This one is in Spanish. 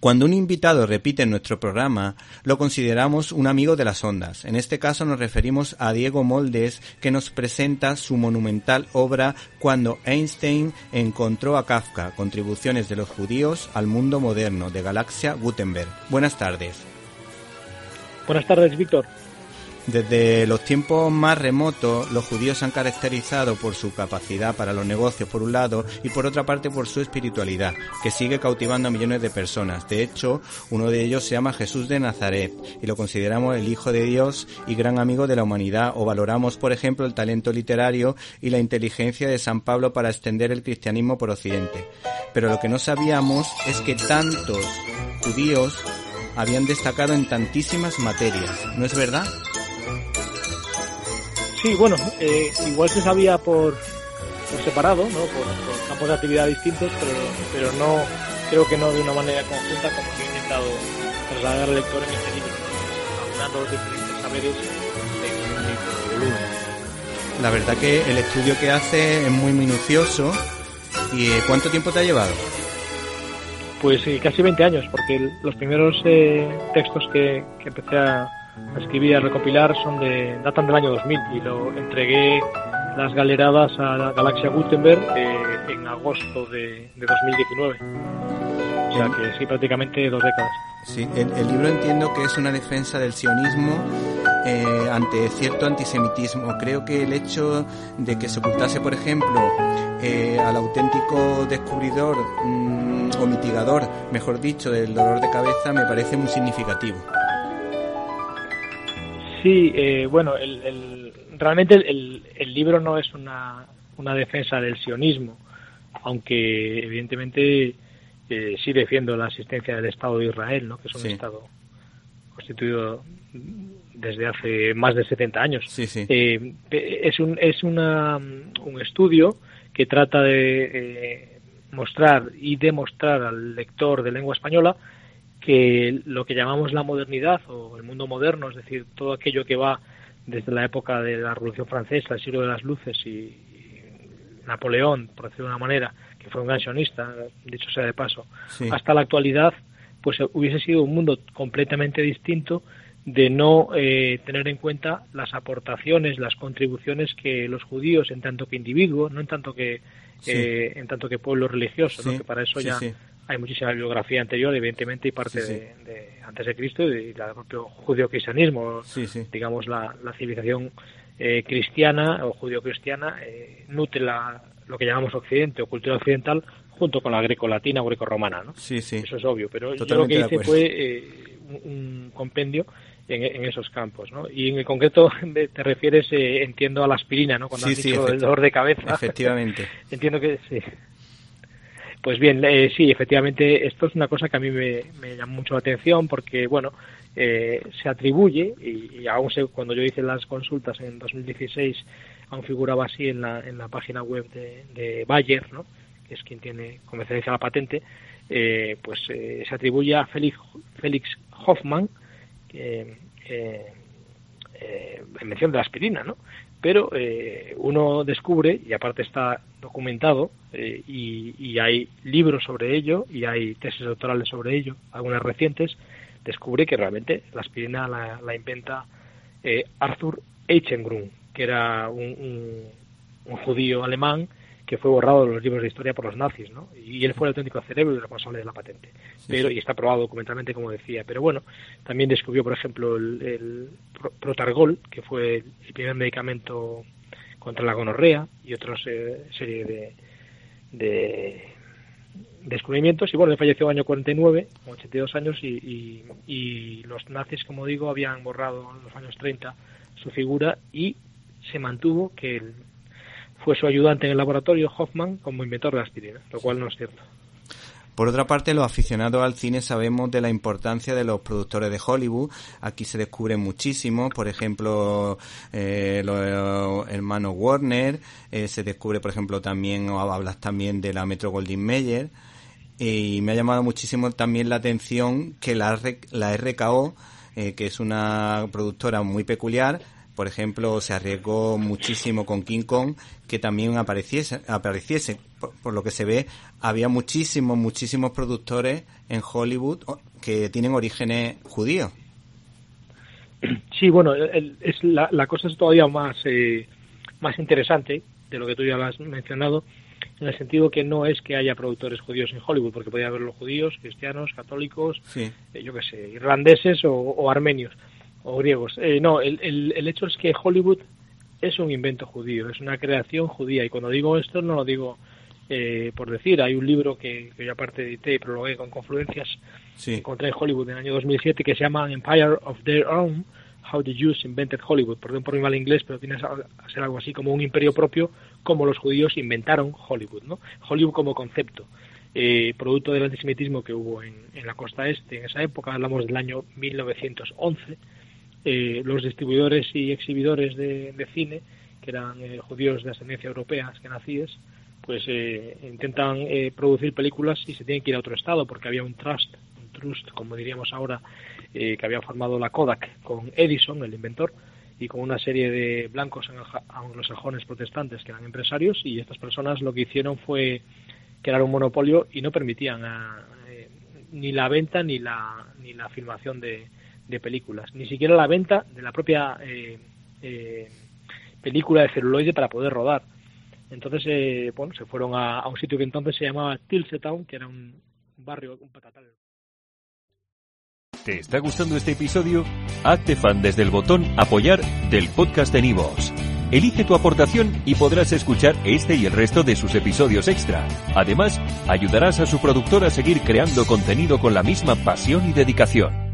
Cuando un invitado repite nuestro programa, lo consideramos un amigo de las ondas. En este caso nos referimos a Diego Moldes, que nos presenta su monumental obra Cuando Einstein encontró a Kafka, contribuciones de los judíos al mundo moderno, de Galaxia Gutenberg. Buenas tardes. Buenas tardes, Víctor. Desde los tiempos más remotos, los judíos se han caracterizado por su capacidad para los negocios, por un lado, y por otra parte por su espiritualidad, que sigue cautivando a millones de personas. De hecho, uno de ellos se llama Jesús de Nazaret, y lo consideramos el Hijo de Dios y gran amigo de la humanidad, o valoramos, por ejemplo, el talento literario y la inteligencia de San Pablo para extender el cristianismo por Occidente. Pero lo que no sabíamos es que tantos judíos habían destacado en tantísimas materias, ¿no es verdad? Sí, bueno, eh, igual se sabía por, por separado, ¿no? Por, campos de actividad distintos, pero, pero no creo que no de una manera conjunta como se ha intentado trasladar al lector en este libro, hablando los diferentes saberes en un volumen. La verdad que el estudio que hace es muy minucioso. ¿Y eh, cuánto tiempo te ha llevado? Pues sí, casi 20 años, porque los primeros eh, textos que, que empecé a, a escribir y a recopilar son de datan del año 2000 y lo entregué las galeradas a la Galaxia Gutenberg eh, en agosto de, de 2019. O sea que sí, prácticamente dos décadas. Sí, el, el libro entiendo que es una defensa del sionismo eh, ante cierto antisemitismo. Creo que el hecho de que se ocultase, por ejemplo, eh, al auténtico descubridor mm, o mitigador, mejor dicho, del dolor de cabeza me parece muy significativo. Sí, eh, bueno, el, el, realmente el, el, libro no es una, una defensa del sionismo, aunque evidentemente eh, sí defiendo la existencia del Estado de Israel, ¿no? que es un Sí. Estado constituido desde hace más de 70 años. Sí, sí. Eh, es un, es una, un estudio que trata de eh, mostrar y demostrar al lector de lengua española que lo que llamamos la modernidad o el mundo moderno, es decir, todo aquello que va desde la época de la Revolución Francesa, el siglo de las luces y, y Napoleón, por decirlo de una manera, que fue un gran sionista, dicho sea de paso, Sí. hasta la actualidad, pues hubiese sido un mundo completamente distinto de no eh, tener en cuenta las aportaciones, las contribuciones que los judíos, en tanto que individuos, no en tanto que Sí. eh, en tanto que pueblo religioso, ¿no? Sí, que para eso ya. Hay muchísima bibliografía anterior, evidentemente, y parte Sí, sí. De, de antes de Cristo y del propio judío-cristianismo, Sí, sí. digamos la, la civilización eh, cristiana o judío-cristiana eh, nutre la, lo que llamamos Occidente o cultura occidental junto con la greco-latina o greco-romana, ¿no? Sí, sí. Eso es obvio, pero yo lo Totalmente que hice fue eh, un, un compendio en, en esos campos, ¿no? Y en el concreto te refieres, eh, entiendo, a la aspirina, ¿no? Cuando has dicho efecti- dolor de cabeza. Efectivamente. entiendo que sí. Pues bien, eh, sí, efectivamente, esto es una cosa que a mí me, me llama mucho la atención porque, bueno, eh, se atribuye, y, y aún se, cuando yo hice las consultas en 2016, aún figuraba así en la, en la página web de, Bayer, ¿no? que es quien tiene comercializa la patente, eh, pues eh, se atribuye a Félix, Félix Hoffman, que, eh, eh, en mención de la aspirina, ¿no? Pero eh, uno descubre, y aparte está documentado, eh, y, y hay libros sobre ello, y hay tesis doctorales sobre ello, algunas recientes, descubre que realmente la aspirina la, la inventa eh, Arthur Eichengrun, que era un, un, un judío alemán que fue borrado de los libros de historia por los nazis, ¿no? Y él fue el auténtico cerebro y responsable de la patente. Pero, sí. y está probado documentalmente, como decía. Pero bueno, también descubrió, por ejemplo, el, el pro- Protargol, que fue el primer medicamento contra la gonorrea y otra eh, serie de, de descubrimientos. Y bueno, él falleció en el año 49, con 82 años, y, y, y los nazis, como digo, habían borrado en los años 30 su figura y se mantuvo que el, fue su ayudante en el laboratorio, Hoffman, como inventor de la aspirina, lo cual no es cierto. Por otra parte, los aficionados al cine sabemos de la importancia de los productores de Hollywood. Aquí se descubre muchísimo, por ejemplo, eh, los hermanos Warner, eh, se descubre, por ejemplo, también, o hablas también de la Metro Goldwyn Mayer, y me ha llamado muchísimo también la atención que la, la RKO, eh, que es una productora muy peculiar, por ejemplo, se arriesgó muchísimo con King Kong que también apareciese, apareciese. por, lo que se ve, había muchísimos, muchísimos productores en Hollywood que tienen orígenes judíos. Sí, bueno, es la, la, cosa es todavía más, eh, más interesante de lo que tú ya has mencionado, en el sentido que no es que haya productores judíos en Hollywood, porque podría haber los judíos, cristianos, católicos, eh, yo qué sé, irlandeses o, armenios o griegos. Eh, no, el, el, el, hecho es que Hollywood es un invento judío, es una creación judía. Y cuando digo esto, no lo digo eh, por decir. Hay un libro que, que yo aparte edité y prologué con confluencias sí. que encontré en Hollywood en el año 2007 que se llama Empire of Their Own, How the Jews Invented Hollywood. Perdón por mi mal inglés, pero tiene que ser algo así como un imperio propio, como los judíos inventaron Hollywood. ¿no? Hollywood como concepto. Eh, producto del antisemitismo que hubo en, en, la costa este en esa época, hablamos del año 1911, eh, los distribuidores y exhibidores de, cine, que eran eh, judíos de ascendencia europea, que nacíes, pues eh, intentan eh, producir películas y se tienen que ir a otro estado porque había un trust, un trust, como diríamos ahora, eh, que había formado la Kodak con Edison, el inventor, y con una serie de blancos anglosajones protestantes que eran empresarios y estas personas lo que hicieron fue crear un monopolio y no permitían ni la venta ni la ni la filmación de, de, películas, ni siquiera la venta de la propia eh, eh, película de celuloide para poder rodar. Entonces, eh, bueno, se fueron a, un sitio que entonces se llamaba Tilsetown, que era un barrio, un patatal. ¿Te está gustando este episodio? Hazte fan desde el botón apoyar del podcast de Nivos. Elige tu aportación y podrás escuchar este y el resto de sus episodios extra. Además, ayudarás a su productor a seguir creando contenido con la misma pasión y dedicación.